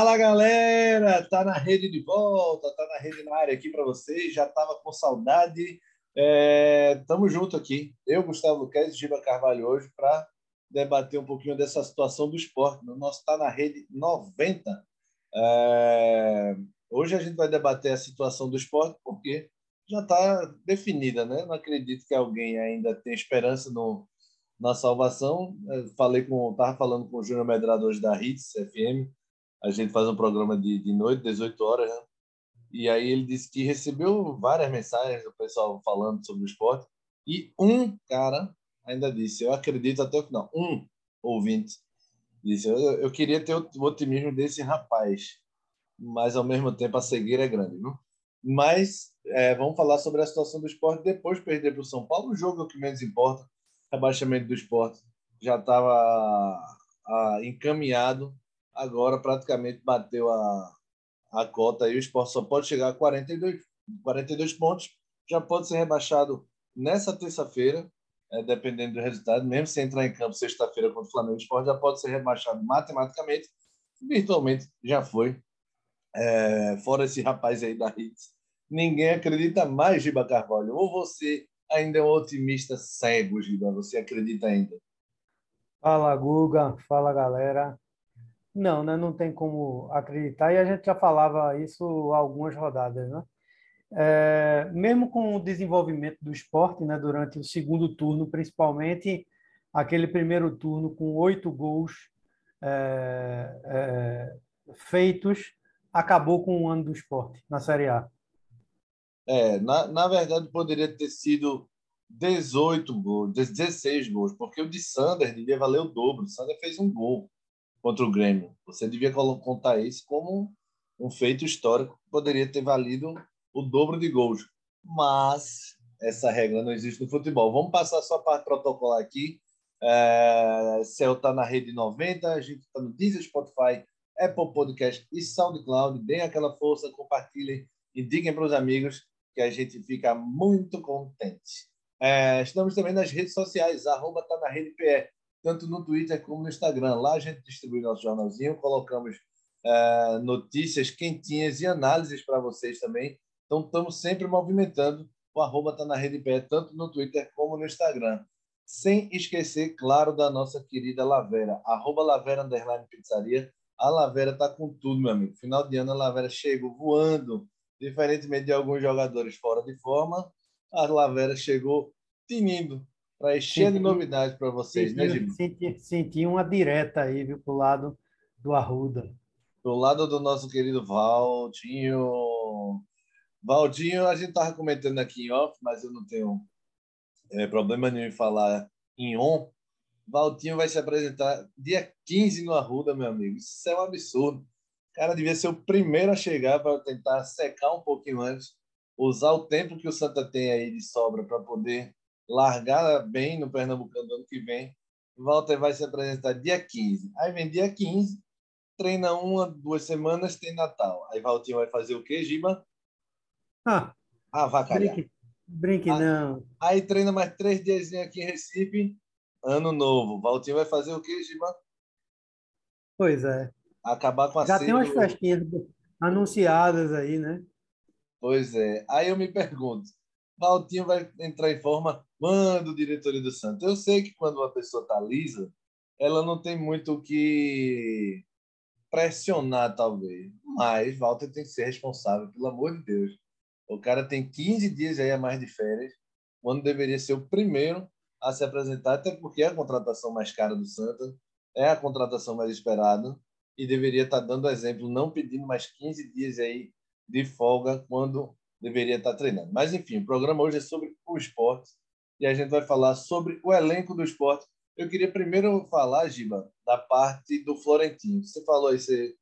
Fala galera, tá na rede de volta, tá na rede na área aqui para vocês. Já tava com saudade. É, tamo junto aqui. Eu, Gustavo Luquez e Giba Carvalho hoje para debater um pouquinho dessa situação do esporte. O nosso tá na rede 90. É, hoje a gente vai debater a situação do esporte porque já está definida, né? Não acredito que alguém ainda tenha esperança no, na salvação. Eu falei com, tava falando com o Júnior Medrado hoje da Hits FM a gente faz um programa de, de noite, 18 horas, né? E aí ele disse que recebeu várias mensagens do pessoal falando sobre o esporte. E um cara ainda disse, eu acredito até o final, um ouvinte disse, eu, eu queria ter o otimismo desse rapaz, mas ao mesmo tempo a cegueira é grande, não? Mas é, vamos falar sobre a situação do esporte depois de perder para o São Paulo. O jogo é o que menos importa, rebaixamento do esporte já estava encaminhado agora praticamente bateu a, a cota e o esporte só pode chegar a 42, 42 pontos, já pode ser rebaixado nessa terça-feira, é, dependendo do resultado, mesmo se entrar em campo sexta-feira contra o Flamengo, o esporte já pode ser rebaixado matematicamente, virtualmente já foi. É, fora esse rapaz aí da Hits, ninguém acredita mais, Giba Carvalho. Ou você ainda é um otimista cego, Giba? Você acredita ainda? Fala, Guga. Fala, galera. Não, né? Não tem como acreditar, e a gente já falava isso há algumas rodadas, né? É, mesmo com o desenvolvimento do esporte, né, durante o segundo turno, principalmente aquele primeiro turno com oito gols é, é, feitos, acabou com o ano do esporte na Série A. É, na, na verdade, poderia ter sido 18 gols, 16 gols, porque o de Sander devia valer o dobro. O Sander fez um gol contra o Grêmio. Você devia contar isso como um feito histórico que poderia ter valido o dobro de gols. Mas essa regra não existe no futebol. Vamos passar só a parte protocolar aqui. É, está na rede 90, a gente está no Deezer, Spotify, Apple Podcast e SoundCloud. Deem aquela força, compartilhem, indiquem para os amigos que a gente fica muito contente. É, estamos também nas redes sociais, arroba tá na rede PE tanto no Twitter como no Instagram. Lá a gente distribui nosso jornalzinho, colocamos é, notícias quentinhas e análises para vocês também. Então, estamos sempre movimentando. O arroba está na rede pé, tanto no Twitter como no Instagram. Sem esquecer, claro, da nossa querida Lavera, arroba Lavera Underline Pizzaria. A Lavera está com tudo, meu amigo. Final de ano, a Lavera chegou voando. Diferentemente de alguns jogadores fora de forma, a Lavera chegou tinindo Traz cheia de novidades para vocês, né, senti, né, Gil? Senti, senti uma direta aí, viu, pro lado do Arruda. Do lado do nosso querido Valdinho. Valdinho, a gente estava comentando aqui em off, mas eu não tenho é, problema nenhum em falar em on. Valdinho vai se apresentar dia 15 no Arruda, meu amigo. Isso é um absurdo. O cara devia ser o primeiro a chegar para tentar secar um pouquinho antes, usar o tempo que o Santa tem aí de sobra para poder largar bem no Pernambucano do ano que vem. Walter vai se apresentar dia 15. Aí vem dia 15, treina uma, duas semanas, tem Natal. Aí Valtinho vai fazer o quê, Giba? Ah, Avacalhar. Brinque, brinque não. Aí treina mais três dias aqui em Recife, ano novo. Valtinho vai fazer o quê, Giba? Pois é. Acabar com a Já tem umas festinhas anunciadas aí, né? Pois é. Aí eu me pergunto, Valtinho vai entrar em forma quando diretoria do Santos. Eu sei que quando uma pessoa está lisa, ela não tem muito o que pressionar, talvez. Mas Walter tem que ser responsável, pelo amor de Deus. O cara tem 15 dias aí a mais de férias, quando deveria ser o primeiro a se apresentar, até porque é a contratação mais cara do Santos, é a contratação mais esperada, e deveria estar tá dando exemplo, não pedindo mais 15 dias aí de folga quando deveria estar treinando. Mas, enfim, o programa hoje é sobre o esporte e a gente vai falar sobre o elenco do esporte. Eu queria primeiro falar, Giba, da parte do Florentino. Você falou aí, você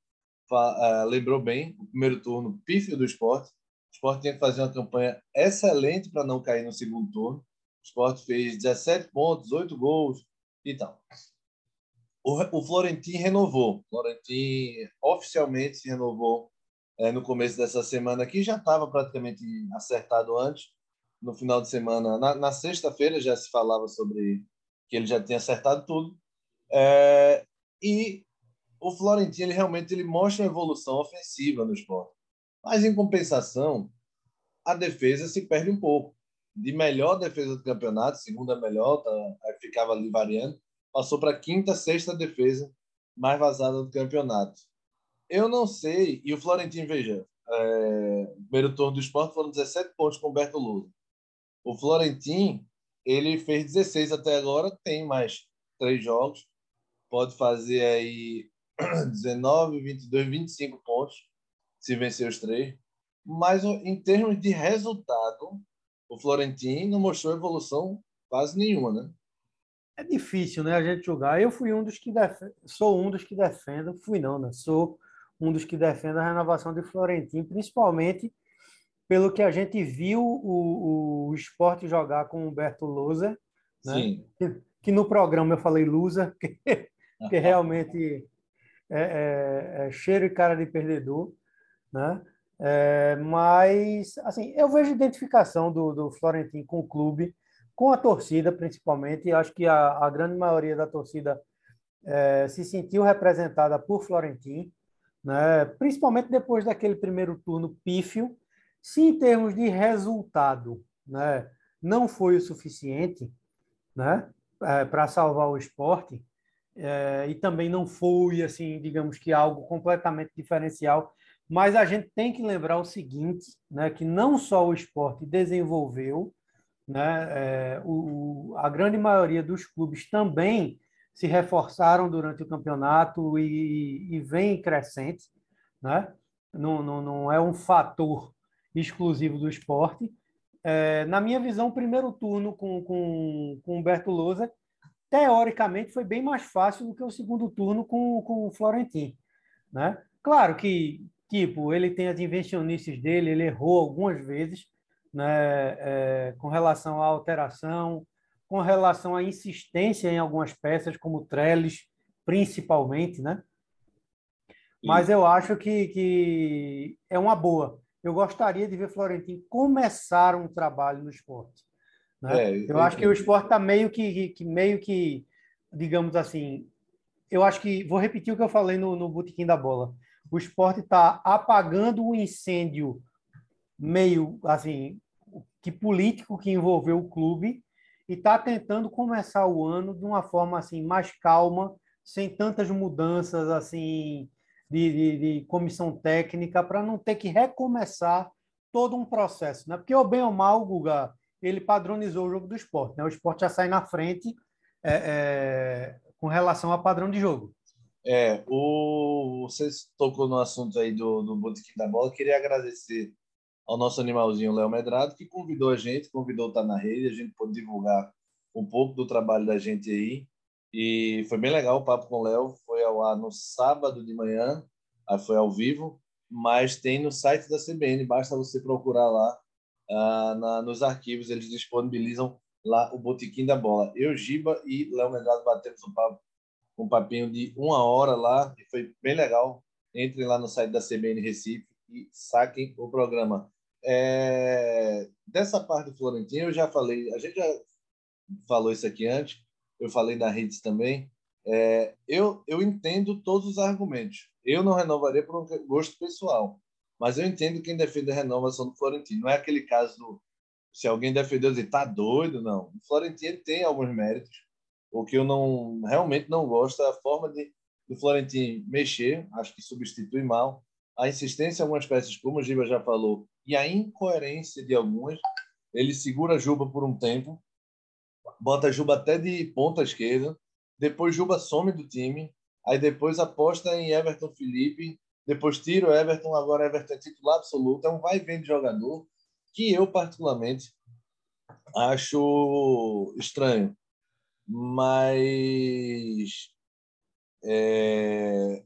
uh, lembrou bem, o primeiro turno pífio do esporte. O esporte tinha que fazer uma campanha excelente para não cair no segundo turno. O esporte fez 17 pontos, 8 gols e tal. O, o Florentino renovou. O Florentino oficialmente se renovou é, no começo dessa semana aqui, já estava praticamente acertado antes. No final de semana, na, na sexta-feira já se falava sobre que ele já tinha acertado tudo. É, e o Florentino ele realmente ele mostra uma evolução ofensiva no esporte. Mas, em compensação, a defesa se perde um pouco. De melhor defesa do campeonato, segunda melhor, tá, ficava ali variando, passou para quinta, sexta defesa mais vazada do campeonato. Eu não sei, e o Florentino, veja, é, primeiro turno do esporte foram 17 pontos com o Lula. O Florentino, ele fez 16 até agora, tem mais três jogos, pode fazer aí 19, 22, 25 pontos se vencer os três. Mas em termos de resultado, o Florentino não mostrou evolução quase nenhuma, né? É difícil, né, a gente jogar. Eu fui um dos que def... sou um dos que defendo, fui não, né? Sou um dos que defende a renovação de Florentino, principalmente pelo que a gente viu o, o esporte jogar com o Humberto Loser, né? Que, que, no programa eu falei loser, que, que realmente é, é, é, cheiro e cara de perdedor, né? É, mas, assim, eu vejo identificação do, do Florentino com o clube, com a torcida, principalmente, e acho que a, a grande maioria da torcida é, se sentiu representada por Florentino, né? principalmente depois daquele primeiro turno pífio. Se em termos de resultado né, não foi o suficiente né, é, para salvar o esporte, é, e também não foi, assim, digamos que algo completamente diferencial, mas a gente tem que lembrar o seguinte, né, que não só o esporte desenvolveu, né, é, o, a grande maioria dos clubes também se reforçaram durante o campeonato e, e vem crescente, né? Não, não, não é um fator exclusivo do esporte. É, na minha visão, o primeiro turno com, com, com Humberto Lousa, teoricamente, foi bem mais fácil do que o segundo turno com, com o Florentino. Né? Claro que tipo ele tem as invencionices dele, ele errou algumas vezes né, é, com relação à alteração, com relação à insistência em algumas peças, como Trellis, principalmente, né? Mas eu acho que, que é uma boa. Eu gostaria de ver Florentino começar um trabalho no esporte. Né? É, eu, eu acho que o esporte está meio que, que, meio que, digamos assim, eu acho que vou repetir o que eu falei no, no botequim da bola. O esporte está apagando o incêndio meio assim que político que envolveu o clube e está tentando começar o ano de uma forma assim mais calma, sem tantas mudanças assim de, de, de comissão técnica, para não ter que recomeçar todo um processo, né? Porque o bem ou mal, o Guga, ele padronizou o jogo do esporte, né? O esporte já sai na frente é, é, com relação ao padrão de jogo. É, o, você tocou no assunto aí do, do Botequim da Bola, queria agradecer ao nosso animalzinho Léo Medrado, que convidou a gente, convidou o Tá na Rede, a gente pôde divulgar um pouco do trabalho da gente aí. E foi bem legal o papo com o Léo. Foi ao ar no sábado de manhã, aí foi ao vivo, mas tem no site da CBN, basta você procurar lá uh, na, nos arquivos, eles disponibilizam lá o Botequim da Bola. Eu, Giba e Léo Medrado batemos um, papo, um papinho de uma hora lá, e foi bem legal. Entrem lá no site da CBN Recife e saquem o programa. É, dessa parte do Florentino, eu já falei, a gente já falou isso aqui antes, eu falei na redes também. É, eu, eu entendo todos os argumentos. Eu não renovaria por um gosto pessoal, mas eu entendo quem defende a renovação do Florentino. Não é aquele caso do, se alguém defendeu dizer tá doido, não. O Florentino tem alguns méritos. O que eu não realmente não gosto é a forma de do Florentino mexer, acho que substitui mal. A insistência em algumas peças, como o Giba já falou, e a incoerência de algumas. Ele segura Juba por um tempo, bota Juba até de ponta esquerda, depois Juba some do time, aí depois aposta em Everton Felipe, depois tira o Everton, agora Everton é titular absoluto, é um vai e vem de jogador que eu particularmente acho estranho, mas é,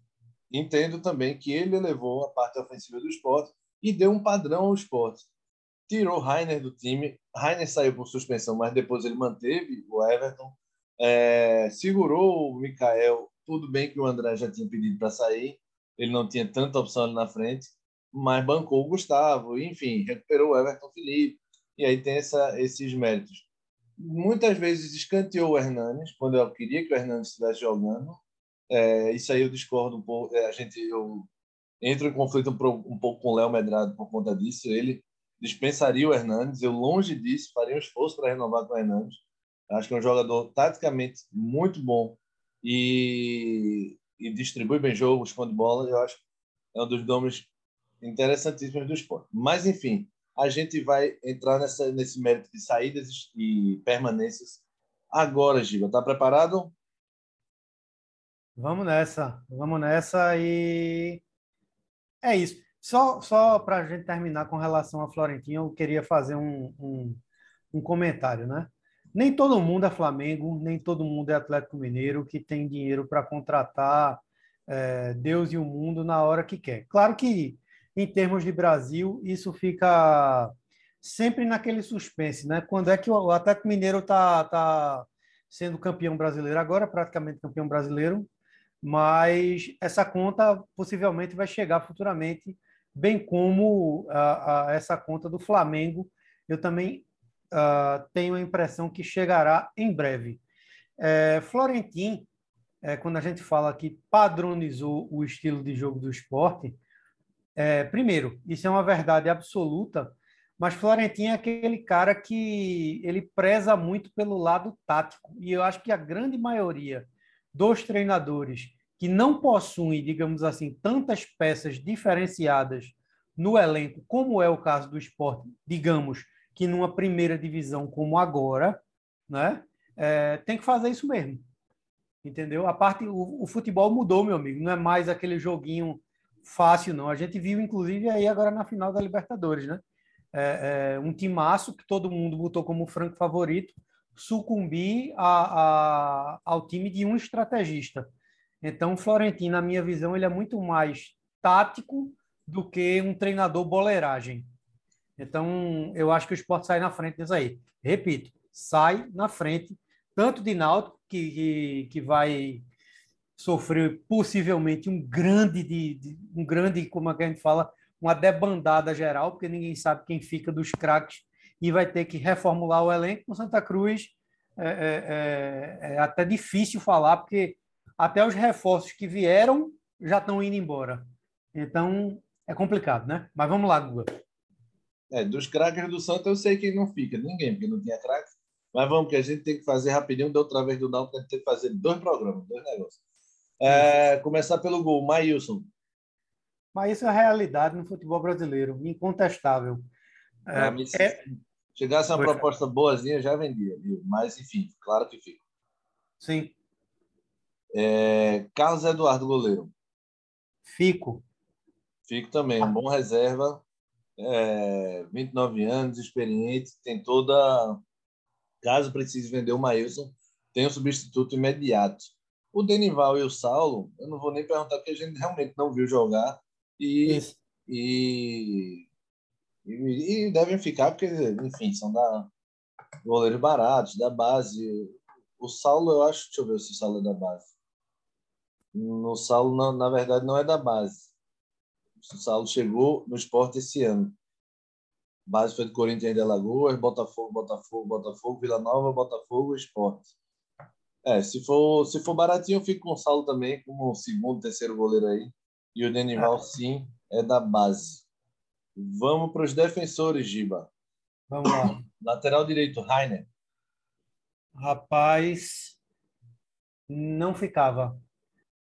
entendo também que ele elevou a parte ofensiva do esporte e deu um padrão ao esporte. Tirou Rainer do time, Rainer saiu por suspensão, mas depois ele manteve o Everton, é, segurou o Mikael. Tudo bem que o André já tinha pedido para sair, ele não tinha tanta opção ali na frente, mas bancou o Gustavo, enfim, recuperou o Everton Felipe, e aí tem essa, esses méritos. Muitas vezes escanteou o Hernanes, quando eu queria que o Hernanes estivesse jogando, É, isso aí eu discordo um pouco. É, a gente, eu entro em conflito um, um pouco com o Léo Medrado por conta disso. Ele dispensaria o Hernandes. Eu, longe disso, faria um esforço para renovar com o Hernandes. Acho que é um jogador taticamente muito bom e, e distribui bem jogos, com de bola. Eu acho que é um dos nomes interessantíssimos do esporte. Mas, enfim, a gente vai entrar nessa, nesse mérito de saídas e permanências agora, Giba. Está preparado? Vamos nessa, vamos nessa e é isso. Só, só para a gente terminar com relação a Florentino, eu queria fazer um, um, um comentário, né? Nem todo mundo é Flamengo, nem todo mundo é Atlético Mineiro que tem dinheiro para contratar é, Deus e o mundo na hora que quer. Claro que, em termos de Brasil, isso fica sempre naquele suspense, né? Quando é que o Atlético Mineiro está tá sendo campeão brasileiro agora, praticamente campeão brasileiro, mas essa conta possivelmente vai chegar futuramente, bem como a, a essa conta do Flamengo. Eu também uh, tenho a impressão que chegará em breve. É, Florentin, é, quando a gente fala que padronizou o estilo de jogo do esporte, é, primeiro, isso é uma verdade absoluta, mas Florentino é aquele cara que ele preza muito pelo lado tático. E eu acho que a grande maioria dos treinadores que não possuem, digamos assim, tantas peças diferenciadas no elenco, como é o caso do esporte, digamos que numa primeira divisão como agora, né, é, tem que fazer isso mesmo. Entendeu? A parte, o, o futebol mudou, meu amigo. Não é mais aquele joguinho fácil, não. A gente viu, inclusive, aí agora na final da Libertadores, né? é, é, um timaço que todo mundo botou como franco favorito sucumbir a, a, ao time de um estrategista. Então, o Florentino, na minha visão, ele é muito mais tático do que um treinador boleiragem. Então, eu acho que o esporte sai na frente disso aí. Repito, sai na frente, tanto de Náutico, que, que, que vai sofrer possivelmente um grande, de, de, um grande, como é que a gente fala, uma debandada geral, porque ninguém sabe quem fica dos craques e vai ter que reformular o elenco. Com Santa Cruz é, é, é, é, até difícil falar, porque até os reforços que vieram já estão indo embora. Então é complicado, né? Mas vamos lá, Guga. É, dos craques do Santa eu sei que não fica ninguém, porque não tinha craque. Mas vamos, que a gente tem que fazer rapidinho. Da outra vez do Náutico, a gente tem que fazer dois programas, dois negócios. É, começar pelo gol. Maílson. Mas isso é a realidade no futebol brasileiro, incontestável. É, mim, é... chegasse uma proposta boazinha, já vendia, viu? Mas, enfim, claro que fica. Sim. É... Carlos Eduardo, goleiro. Fico. Fico também, um bom reserva. É... 29 anos, experiente, tem toda. Caso precise vender o Maílson, tem um substituto imediato. O Denival e o Saulo, eu não vou nem perguntar, porque a gente realmente não viu jogar. E, e, e, e, devem ficar, porque, enfim, são da goleiros baratos, da base. O Saulo, eu acho, deixa eu ver se o Saulo é da base. No Saulo, na, na verdade, não é da base. O Saulo chegou no esporte esse ano. base foi do Corinthians de Alagoas, Botafogo, Botafogo, Botafogo, Vila Nova, Botafogo, Esporte. É, se for, se for baratinho, eu fico com o Saulo também, como segundo, terceiro goleiro aí. E o Denival, sim, é da base. Vamos para os defensores, Giba. Vamos lá. Lateral direito, Rainer. Rapaz, não ficava.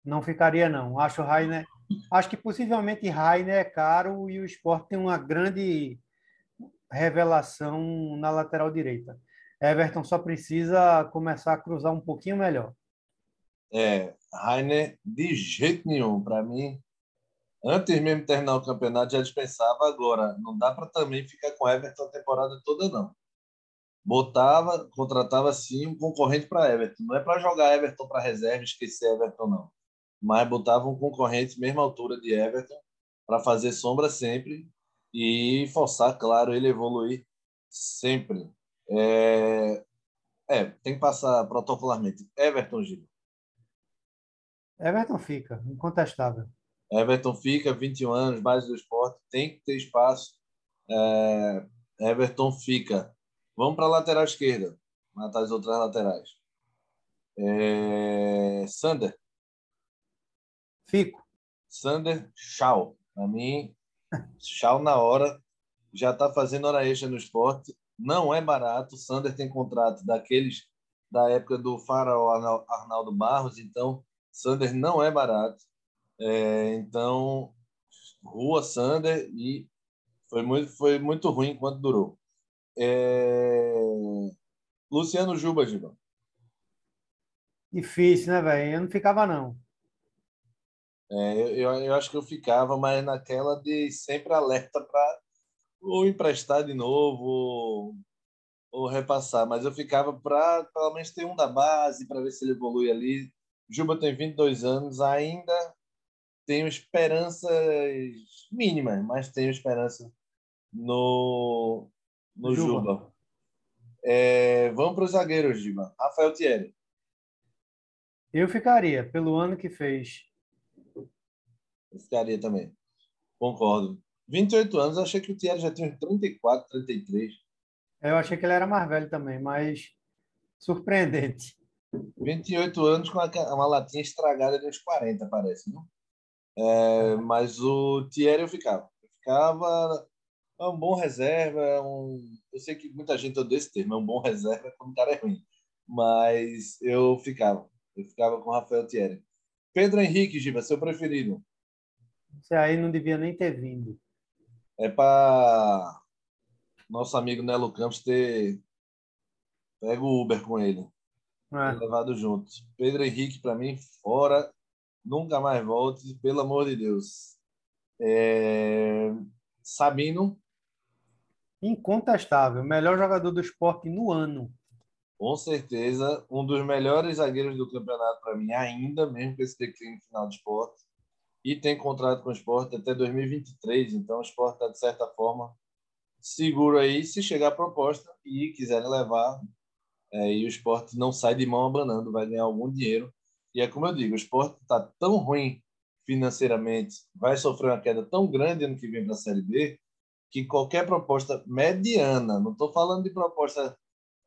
Não ficaria, não. Acho Rainer. Acho que possivelmente Rainer é caro e o esporte tem uma grande revelação na lateral direita. Everton só precisa começar a cruzar um pouquinho melhor. É, Rainer, de jeito nenhum. Para mim, antes mesmo de terminar o campeonato, já dispensava. Agora, não dá para também ficar com Everton a temporada toda, não. Botava, contratava sim um concorrente para Everton. Não é para jogar Everton para reserva e esquecer Everton, não. Mas botava um concorrente, mesma altura de Everton, para fazer sombra sempre e forçar, claro, ele evoluir sempre. É, é tem que passar protocolarmente. Everton, Gil. Everton fica, incontestável. Everton fica, 21 anos, base do esporte, tem que ter espaço. É, Everton fica. Vamos para a lateral esquerda, matar as outras laterais. É, Sander. Fico. Sander, tchau. Para mim, tchau na hora. Já está fazendo hora extra no esporte. Não é barato. Sander tem contrato daqueles da época do faraó Arnaldo Barros. Então, Sander não é barato. É, então, rua Sander e foi muito, foi muito ruim enquanto durou. É... Luciano Juba, Giba. Difícil, né, velho? Eu não ficava, não. É, eu, eu acho que eu ficava, mas naquela de sempre alerta para ou emprestar de novo ou, ou repassar. Mas eu ficava para pelo menos ter um da base, para ver se ele evolui ali. Juba tem 22 anos, ainda tenho esperanças mínimas, mas tenho esperança no, no Juba. Juba. É, vamos para os zagueiros, Juba. Rafael Thierry. Eu ficaria, pelo ano que fez. Eu ficaria também. Concordo. 28 anos, achei que o Thierry já tinha 34, 33. Eu achei que ele era mais velho também, mas surpreendente. 28 anos com uma latinha estragada de uns 40, parece, não? É, mas o Thierry eu ficava. Eu ficava é um bom reserva, é um... eu sei que muita gente odeia esse termo, é um bom reserva quando o cara é ruim. Mas eu ficava. Eu ficava com o Rafael Thierry. Pedro Henrique, Giba, seu preferido. Esse aí não devia nem ter vindo. É para nosso amigo Nelo Campos ter pego o Uber com ele. É. Levado junto. Pedro Henrique, para mim, fora. Nunca mais volte, pelo amor de Deus. É... Sabino. Incontestável. Melhor jogador do esporte no ano. Com certeza, um dos melhores zagueiros do campeonato para mim, ainda, mesmo com esse declínio final do esporte. E tem contrato com o esporte até 2023, então o esporte está, de certa forma, seguro aí. Se chegar a proposta e quiserem levar, é, e o esporte não sai de mão abanando, vai ganhar algum dinheiro. E é como eu digo, o esporte está tão ruim financeiramente, vai sofrer uma queda tão grande ano que vem para a Série B, que qualquer proposta mediana, não estou falando de proposta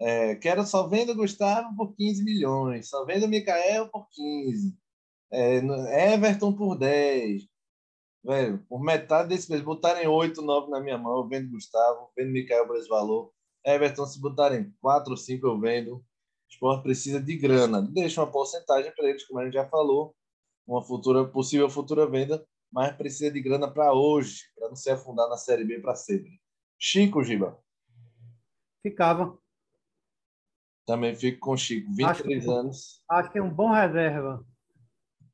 é, quero só venda Gustavo por 15 milhões, só venda Mikael por 15, é, Everton por 10. Velho, por metade desse mês, botarem 8, 9 na minha mão, eu vendo Gustavo, vendo Mikael por esse valor. Everton, se botarem 4 ou 5, eu vendo. O esporte precisa de grana. Deixa uma porcentagem para eles, como a gente já falou, uma futura possível futura venda, mas precisa de grana para hoje, para não se afundar na Série B para sempre. Chico Giba. Ficava. Também fico com o Chico, 23 acho anos. Acho que é um bom reserva.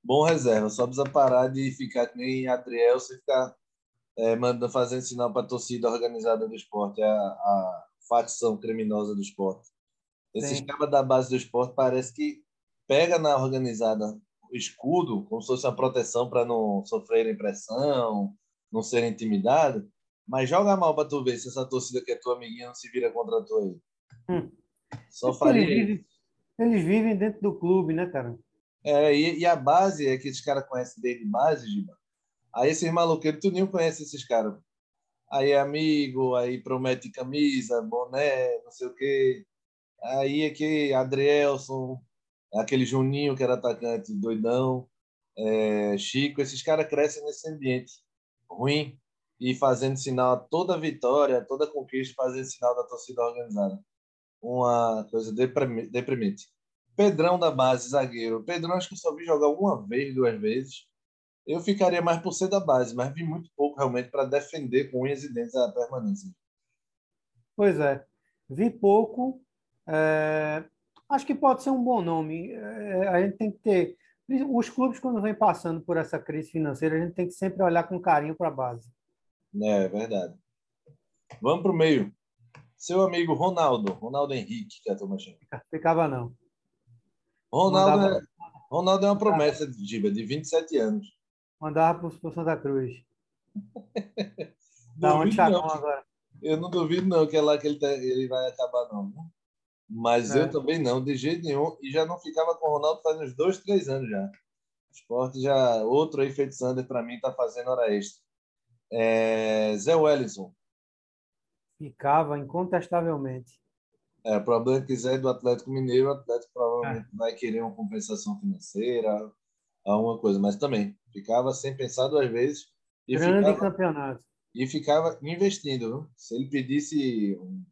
Bom reserva, só precisa parar de ficar que nem Adriel, você ficar é, mandando, fazendo sinal para a torcida organizada do esporte, a, a facção criminosa do esporte. Esses cabas da base do esporte parece que pega na organizada o escudo, como se fosse uma proteção para não sofrerem pressão, não serem intimidados, mas joga mal para tu ver se essa torcida que é tua amiguinha não se vira contra tu aí. Hum. Só faria. Eles vivem, eles vivem dentro do clube, né, cara? É, e, e a base é que esses caras conhecem desde base, Giba. Aí esses maluqueiros, tu nem conhece esses caras. Aí é amigo, aí promete camisa, boné, não sei o quê. Aí é que Adrielson, aquele Juninho que era atacante doidão, é, Chico, esses caras crescem nesse ambiente ruim e fazendo sinal a toda vitória, toda conquista, fazendo sinal da torcida organizada uma coisa deprimente. Pedrão da base, zagueiro. Pedrão, acho que só vi jogar uma vez, duas vezes. Eu ficaria mais por ser da base, mas vi muito pouco realmente para defender com unhas e dentes a permanência. Pois é, vi pouco. É... Acho que pode ser um bom nome. É... A gente tem que ter. Os clubes, quando vem passando por essa crise financeira, a gente tem que sempre olhar com carinho para a base. É, verdade. Vamos para o meio. Seu amigo Ronaldo, Ronaldo Henrique, que é a turma chama. Ficava não. Ronaldo, é, Ronaldo é uma promessa de Giba, de 27 anos. Mandava para o Santa Cruz. Dá onde não, agora. Eu não duvido não que é lá que ele, tá, ele vai acabar não. Mas é. eu também não, de jeito nenhum. E já não ficava com o Ronaldo faz uns dois, três anos já. O esporte já, outro aí feito Sander para mim, está fazendo hora extra. É, Zé Wellison. Ficava incontestavelmente. É, o problema é que Zé do Atlético Mineiro, o Atlético provavelmente é. vai querer uma compensação financeira, alguma coisa, mas também Ficava sem pensar duas vezes. E Grande ficava, campeonato. E ficava investindo. Viu? Se ele pedisse um,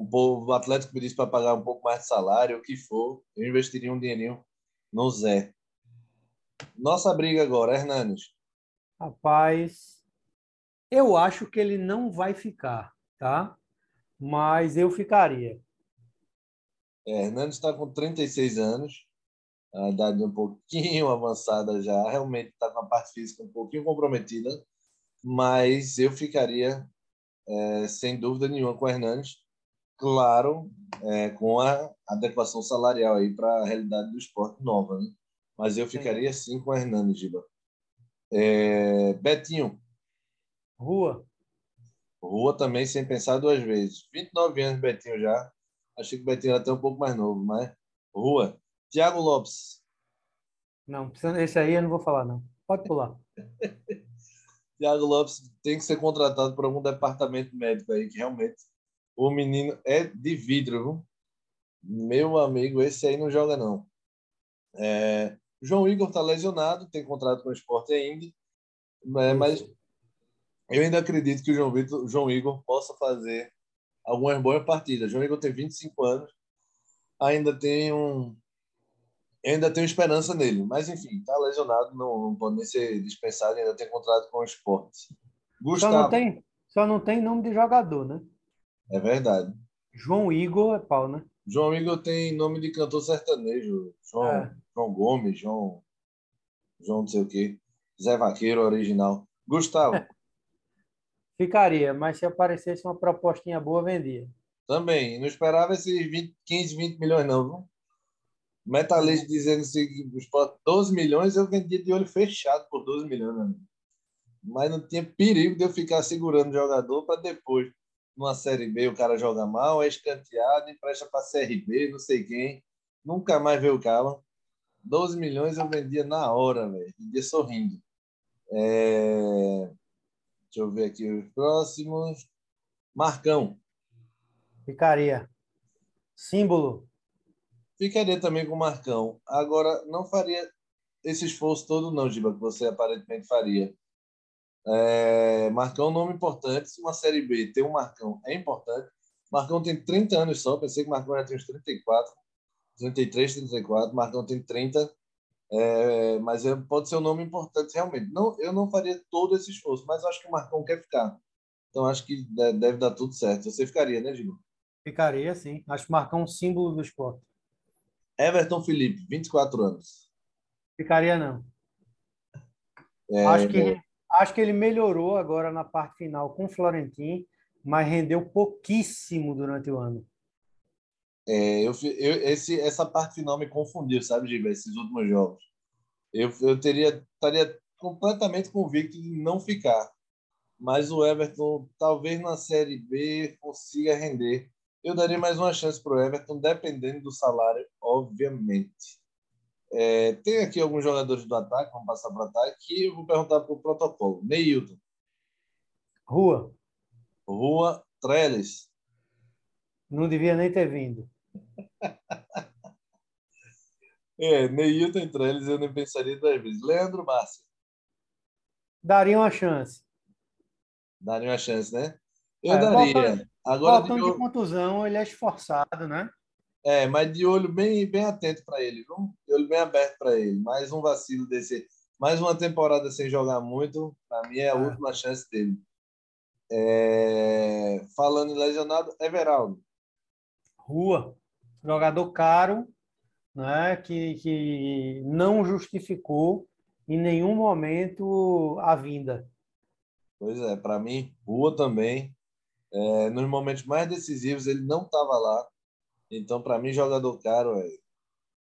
um povo, o Atlético pedisse para pagar um pouco mais de salário, o que for, eu investiria um dinheirinho no Zé. Nossa briga agora, Hernanes. Rapaz, eu acho que ele não vai ficar, tá? Mas eu ficaria. É, Hernandes está com 36 anos, a idade um pouquinho avançada já, realmente está com a parte física um pouquinho comprometida, mas eu ficaria, é, sem dúvida nenhuma, com o Hernandes, claro, é, com a adequação salarial aí para a realidade do esporte nova, né? Mas eu ficaria sim com o Hernandes, Giba. É, Betinho. Rua. Rua também, sem pensar duas vezes. 29 anos, Betinho já. Achei que o Betinho era até um pouco mais novo, mas. Rua. Tiago Lopes. Não, esse aí eu não vou falar, não. Pode pular. Tiago Lopes tem que ser contratado por algum departamento médico aí, que realmente o menino é de vidro, viu? Meu amigo, esse aí não joga, não. É... João Igor está lesionado, tem contrato com o esporte ainda, né? mas eu ainda acredito que o João, Vitor, João Igor possa fazer algumas boas partidas. João Igor tem 25 anos, ainda tem um ainda tenho esperança nele, mas enfim, está lesionado, não, não pode nem ser dispensado, ainda tem contrato com o esporte. Gustavo. Só não tem, só não tem nome de jogador, né? É verdade. João Igor é pau, né? João Igor tem nome de cantor sertanejo. João, é. João Gomes, João. João não sei o quê. Zé Vaqueiro original. Gustavo. Ficaria, mas se aparecesse uma propostinha boa, vendia. Também. Não esperava esses 20, 15, 20 milhões, não, viu? Metalista dizendo que 12 milhões, eu vendia de olho fechado por 12 milhões, amigo. Mas não tinha perigo de eu ficar segurando o jogador para depois, numa Série B, o cara joga mal, é escanteado, empresta para CRB, não sei quem. Nunca mais veio o cara. 12 milhões eu vendia na hora, velho. Vendia sorrindo. É... Deixa eu ver aqui os próximos. Marcão. Ficaria. Símbolo. Ficaria também com o Marcão. Agora, não faria esse esforço todo, não, Giba, que você aparentemente faria. É... Marcão é um nome importante. Se uma Série B tem um Marcão, é importante. Marcão tem 30 anos só. Pensei que Marcão já tinha uns 34. 33, 34. Marcão tem 30. É, mas é, pode ser um nome importante realmente. Não, eu não faria todo esse esforço, mas acho que o Marcão quer ficar. Então acho que deve dar tudo certo. Você ficaria, né, Gil? Ficaria, sim. Acho que Marcão é um símbolo do esporte. Everton Felipe, 24 anos. Ficaria, não. É, acho, que, é... acho que ele melhorou agora na parte final com o Florentin, mas rendeu pouquíssimo durante o ano. É, eu, eu, esse, essa parte final me confundiu, sabe, Giba, esses últimos jogos. Eu, eu teria, estaria completamente convicto de não ficar. Mas o Everton, talvez na Série B, consiga render. Eu daria mais uma chance para o Everton, dependendo do salário, obviamente. É, tem aqui alguns jogadores do ataque, vamos passar para o ataque, e eu vou perguntar para o protocolo. Neilton. Rua. Rua, Trellis. Não devia nem ter vindo. é, Neilton entre eles eu nem pensaria duas vezes. Leandro Márcio. Daria uma chance. Daria uma chance, né? Eu é, daria. Voltando, Agora, voltando de, de contusão, ele é esforçado, né? É, mas de olho bem, bem atento para ele, viu? De olho bem aberto para ele. Mais um vacilo desse. Mais uma temporada sem jogar muito, para mim é a é. última chance dele. É... Falando em lesionado, Everaldo. Rua jogador caro, né, que, que não justificou em nenhum momento a vinda. Pois é, para mim, Rua também. É, nos momentos mais decisivos ele não estava lá. Então, para mim, jogador caro é,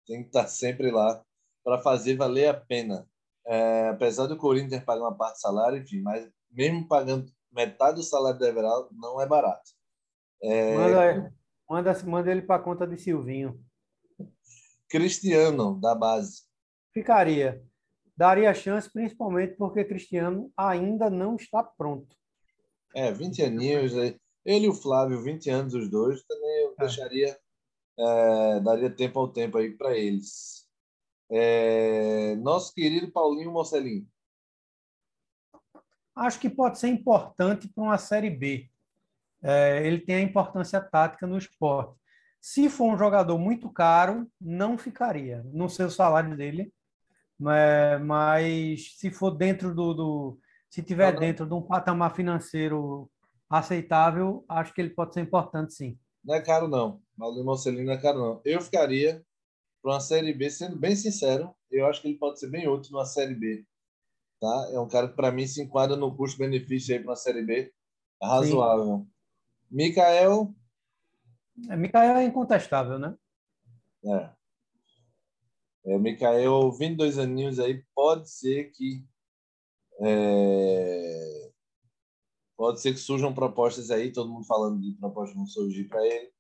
tem que estar tá sempre lá para fazer valer a pena. É, apesar do Corinthians pagar uma parte do salário, enfim, mas mesmo pagando metade do salário do Everaldo, não é barato. É, Manda, Manda, manda ele para conta de Silvinho. Cristiano, da base. Ficaria. Daria chance, principalmente porque Cristiano ainda não está pronto. É, 20 aninhos. Ele e o Flávio, 20 anos os dois, também eu é. deixaria, é, daria tempo ao tempo aí para eles. É, nosso querido Paulinho Mocelin. acho que pode ser importante para uma Série B. É, ele tem a importância tática no esporte. Se for um jogador muito caro, não ficaria. Não sei o salário dele, mas, mas se for dentro do, do se tiver dentro de um patamar financeiro aceitável, acho que ele pode ser importante, sim. Não é caro, não. Valdir Marcelino não é caro, não. Eu ficaria para uma Série B, sendo bem sincero, eu acho que ele pode ser bem útil numa Série B. Tá? É um cara que, para mim, se enquadra no custo-benefício aí para uma Série B razoável. Sim. Mikael. É, Mikael é incontestável, né? É. é. Mikael, 22 aninhos aí, pode ser que. É, pode ser que surjam propostas aí, todo mundo falando de propostas vão surgir para ele.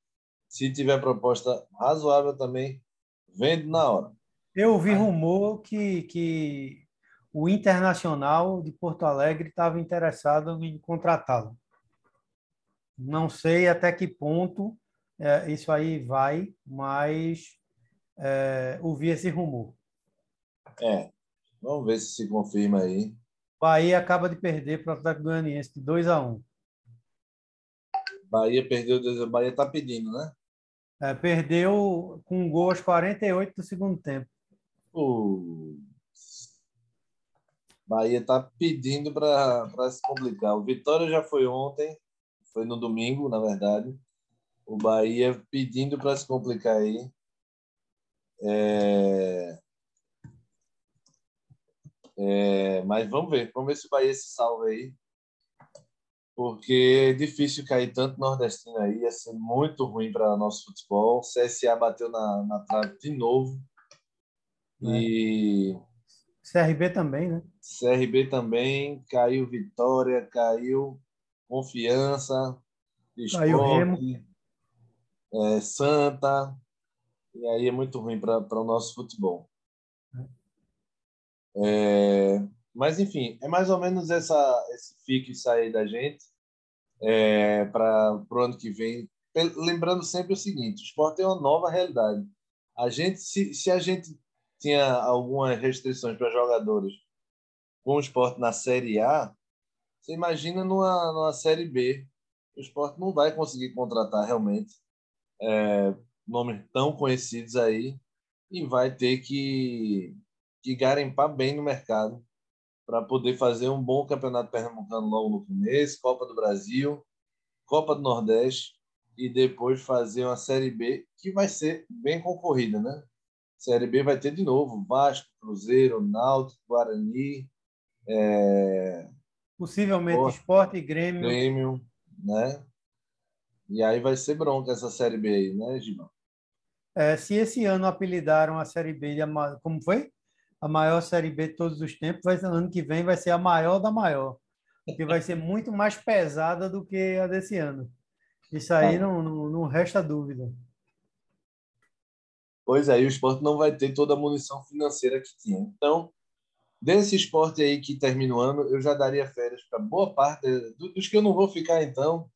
Se tiver proposta razoável também, vende na hora. Eu ouvi rumor que, que o Internacional de Porto Alegre estava interessado em contratá-lo. Não sei até que ponto é, isso aí vai, mas é, ouvi esse rumor. É, vamos ver se se confirma aí. Bahia acaba de perder para o Atlético Goianiense de 2 a 1 um. Bahia perdeu, o Bahia está pedindo, né? É, perdeu com um gol aos 48 do segundo tempo. O Bahia está pedindo para se complicar. O Vitória já foi ontem, foi no domingo, na verdade. O Bahia pedindo para se complicar aí. É... É, mas vamos ver, vamos ver se o Bahia se salva aí. Porque é difícil cair tanto nordestino aí, ia ser muito ruim para nosso futebol. O CSA bateu na, na trave de novo. É. E. CRB também, né? CRB também, caiu Vitória, caiu Confiança, Esporte, é, Santa. E aí é muito ruim para o nosso futebol. É, mas, enfim, é mais ou menos essa, esse fique sair da gente é, para o ano que vem. Lembrando sempre o seguinte: o esporte é uma nova realidade. A gente, se, se a gente tinha algumas restrições para jogadores com o esporte na Série A, você imagina numa, numa Série B. O esporte não vai conseguir contratar realmente é, nomes tão conhecidos aí e vai ter que que garimpar bem no mercado para poder fazer um bom campeonato pernambucano logo no começo, Copa do Brasil, Copa do Nordeste e depois fazer uma Série B que vai ser bem concorrida, né? Série B vai ter de novo Vasco, Cruzeiro, Náutico, Guarani, é... possivelmente Esporte e Grêmio. Grêmio, né? E aí vai ser bronca essa Série B aí, né, Gibão? É, se esse ano apelidaram a Série B de como foi? A maior Série B de todos os tempos, vai, ano que vem vai ser a maior da maior, que vai ser muito mais pesada do que a desse ano. Isso aí é. não, não, não resta dúvida. Pois é, e o esporte não vai ter toda a munição financeira que tinha. Então, desse esporte aí que termina o ano, eu já daria férias para boa parte dos que eu não vou ficar, então.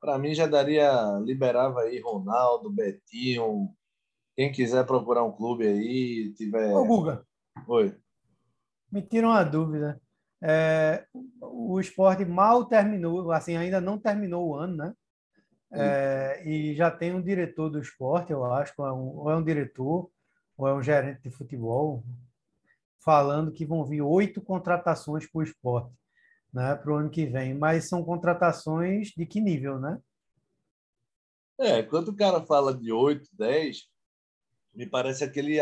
Para mim, já daria, liberava aí Ronaldo, Betinho, quem quiser procurar um clube aí, tiver. Ô, Guga, Oi. Me tira uma dúvida. É, o esporte mal terminou, assim, ainda não terminou o ano, né? É, e já tem um diretor do esporte, eu acho, ou é, um, ou é um diretor, ou é um gerente de futebol, falando que vão vir oito contratações para o esporte né, para o ano que vem. Mas são contratações de que nível, né? É, quando o cara fala de oito, dez, me parece aquele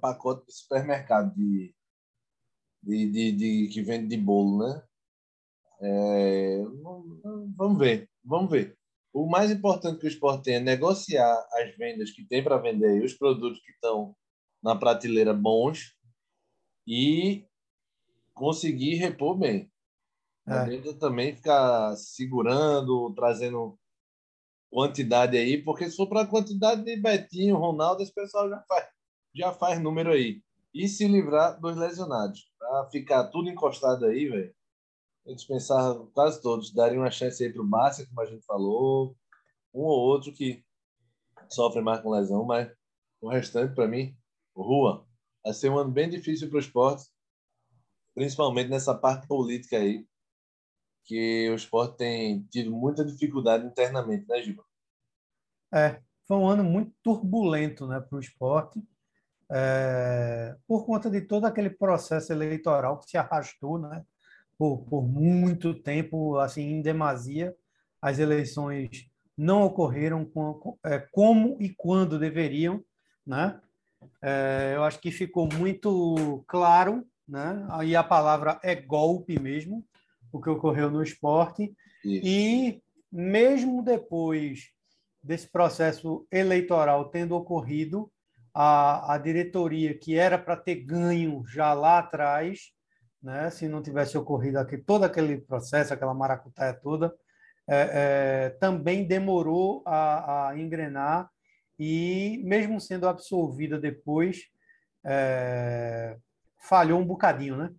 pacote de supermercado de, de, de, de, que vende de bolo, né? É, vamos ver, vamos ver. O mais importante que o esporte tem é negociar as vendas que tem para vender e os produtos que estão na prateleira bons e conseguir repor bem. É. também ficar segurando, trazendo quantidade aí, porque se for para a quantidade de Betinho, Ronaldo, esse pessoal já faz, já faz número aí. E se livrar dos lesionados. Para ficar tudo encostado aí, velho, eu dispensar quase todos. Daria uma chance aí para o Márcio, como a gente falou. Um ou outro que sofre mais com lesão, mas o restante, para mim, rua. Vai ser um ano bem difícil para o esporte, principalmente nessa parte política aí, que o esporte tem tido muita dificuldade internamente, né, Giba? É, foi um ano muito turbulento né, para o esporte, é, por conta de todo aquele processo eleitoral que se arrastou né, por, por muito tempo, assim, em demasia. As eleições não ocorreram com, é, como e quando deveriam. Né? É, eu acho que ficou muito claro, né? aí a palavra é golpe mesmo, o que ocorreu no esporte. Isso. E mesmo depois desse processo eleitoral tendo ocorrido, a, a diretoria, que era para ter ganho já lá atrás, né, se não tivesse ocorrido aqui, todo aquele processo, aquela maracutaia toda, é, é, também demorou a, a, engrenar e, mesmo sendo absolvida depois, é, falhou um bocadinho, né?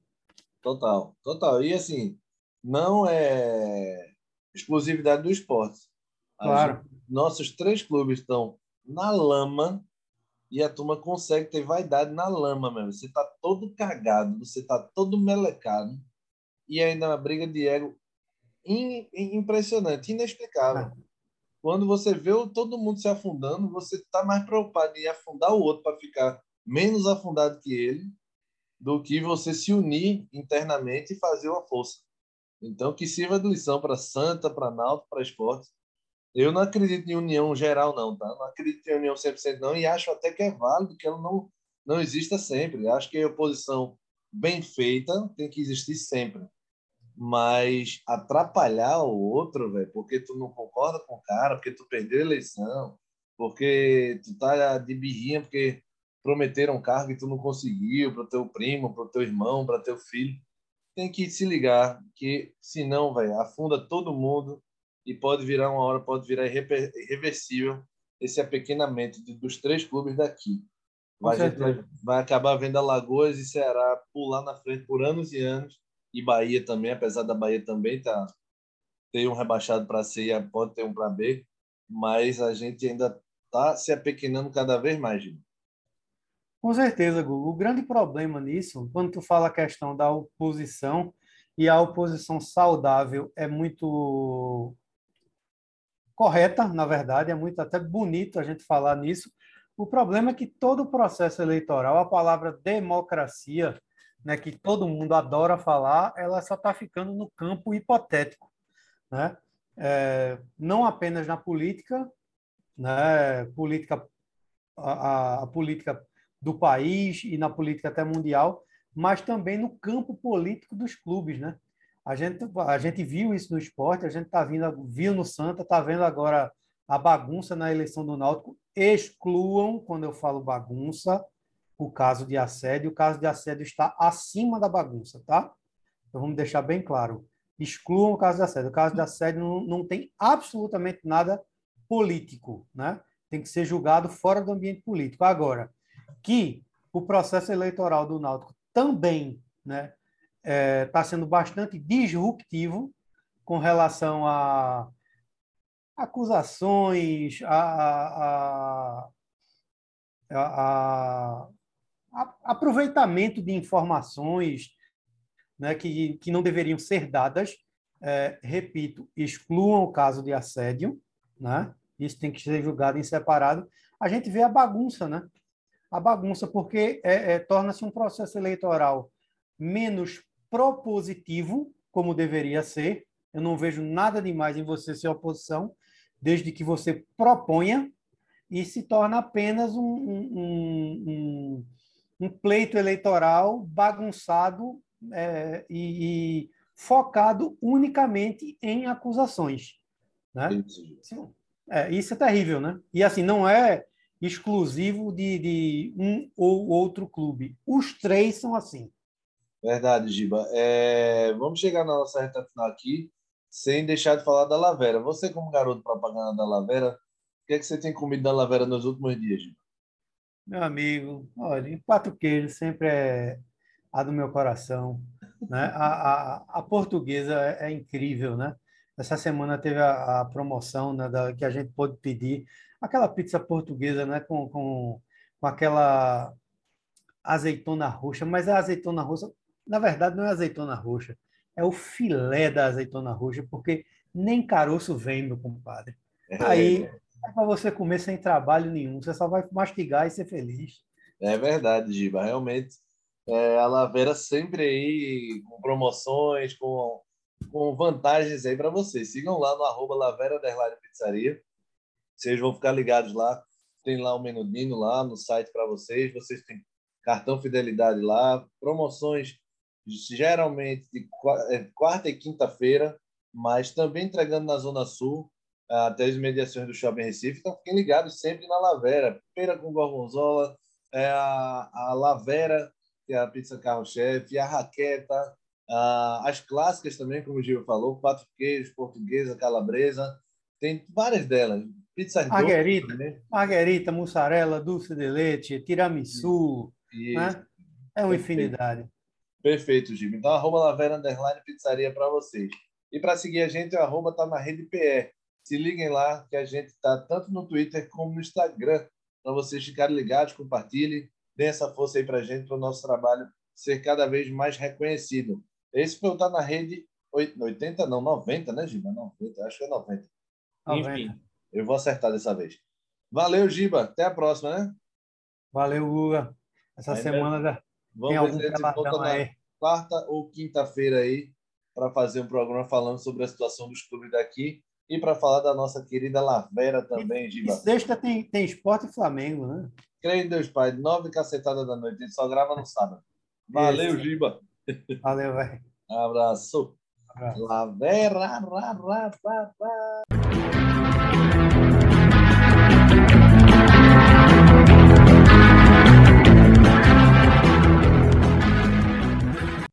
Total, total. E assim, não é exclusividade do esporte. Claro. Gente, nossos três clubes estão na lama e a turma consegue ter vaidade na lama mesmo. Você tá todo cagado, você tá todo melecado e ainda uma briga de ego impressionante, inexplicável. É. Quando você vê todo mundo se afundando, você tá mais preocupado em afundar o outro para ficar menos afundado que ele do que você se unir internamente e fazer uma força. Então, que sirva de lição para Santa, para Náutico, para Esporte. Eu não acredito em união geral, não, tá? Não acredito em união 100% não e acho até que é válido que ela não, não exista sempre. Acho que a oposição bem feita tem que existir sempre. Mas atrapalhar o outro, velho, porque tu não concorda com o cara, porque tu perdeu a eleição, porque tu tá de birrinha, porque prometeram um cargo e tu não conseguiu para o teu primo, para o teu irmão, para teu filho tem que se ligar que senão, velho, afunda todo mundo e pode virar uma hora, pode virar irreversível esse apequenamento dos três clubes daqui. Vai, vai, vai, acabar vendo Alagoas e Ceará pular na frente por anos e anos e Bahia também, apesar da Bahia também tá ter um rebaixado para C e pode ter um para B, mas a gente ainda tá se apequenando cada vez mais, Gil. Com certeza, Google. O grande problema nisso, quando tu fala a questão da oposição, e a oposição saudável é muito correta, na verdade, é muito até bonito a gente falar nisso. O problema é que todo o processo eleitoral, a palavra democracia, né, que todo mundo adora falar, ela só está ficando no campo hipotético, né? É, não apenas na política, né? Política, a, a política do país e na política até mundial, mas também no campo político dos clubes, né? A gente, a gente viu isso no esporte, a gente tá vindo, viu no Santa, tá vendo agora a bagunça na eleição do Náutico. Excluam, quando eu falo bagunça, o caso de assédio. O caso de assédio está acima da bagunça, tá? Então vamos deixar bem claro. Excluam o caso de assédio. O caso de assédio não, não tem absolutamente nada político, né? Tem que ser julgado fora do ambiente político. Agora, que o processo eleitoral do Náutico também né, está é, tá sendo bastante disruptivo com relação a acusações, a, a, a, a aproveitamento de informações né, que, que não deveriam ser dadas. É, repito, excluam o caso de assédio, né? isso tem que ser julgado em separado. A gente vê a bagunça, né? A bagunça, porque é, é, torna-se um processo eleitoral menos propositivo, como deveria ser. Eu não vejo nada demais em você ser oposição, desde que você proponha, e se torna apenas um, um, um, um pleito eleitoral bagunçado é, e, e, focado unicamente em acusações. Né? Isso. É, isso é terrível, né? E assim, não é exclusivo de, de um ou outro clube. Os três são assim. Verdade, Giba. É, vamos chegar na nossa reta final aqui, sem deixar de falar da Lavera. Você, como garoto propaganda da Lavera, o que, é que você tem comido da Lavera nos últimos dias, Giba? Meu amigo, olha, quatro queijos sempre é a do meu coração. Né? A, a, a portuguesa é, é, incrível, né? Essa semana teve a, a promoção né, da, que a gente pôde pedir aquela pizza portuguesa, né, com, com, com aquela azeitona roxa, mas a azeitona roxa, na verdade, não é azeitona roxa, é o filé da azeitona roxa, porque nem caroço vem, meu compadre. Aí é para você comer sem trabalho nenhum, você só vai mastigar e ser feliz. É verdade, Giba. Realmente, é, a Lavera sempre aí com promoções, com, com vantagens aí para vocês. Sigam lá no arroba Lavera Pizzaria. Vocês vão ficar ligados lá. Tem lá o menudinho lá no site para vocês. Vocês têm cartão fidelidade lá, promoções geralmente de é, quarta e quinta-feira, mas também entregando na Zona Sul, até as mediações do Shopping Recife. Então, fiquem ligados sempre na Lavera. Pera com gorgonzola, é a, a Lavera, que é a pizza carro-chefe, a Raqueta, a, as clássicas também, como o Gil falou, quatro queijos, portuguesa, calabresa. Tem várias delas. Pizza Marguerita, Marguerita, mussarela, doce de leite, tiramisu. Né? É uma infinidade. Perfeito, Gil. Então, arroba Lavera Underline Pizzaria para vocês. E para seguir a gente, o arroba tá na rede PR. Se liguem lá, que a gente está tanto no Twitter como no Instagram para vocês ficarem ligados, compartilhem, deem essa força aí para a gente, para o nosso trabalho ser cada vez mais reconhecido. Esse foi o Tá na Rede 80, não, 90, né, Giba? 90, acho que é 90. 90. Enfim, eu vou acertar dessa vez. Valeu, Giba. Até a próxima, né? Valeu, Guga. Essa aí semana já Vamos tem algum ver volta na quarta ou quinta-feira aí para fazer um programa falando sobre a situação dos clubes daqui e para falar da nossa querida Lavera também, Giba. E sexta tem, tem esporte e Flamengo, né? Creio em Deus, Pai. Nove cacetadas da noite. A gente só grava no sábado. Valeu, Isso. Giba. Valeu, velho. Abraço. Abraço. Lavera, ra, ra, ra, ra.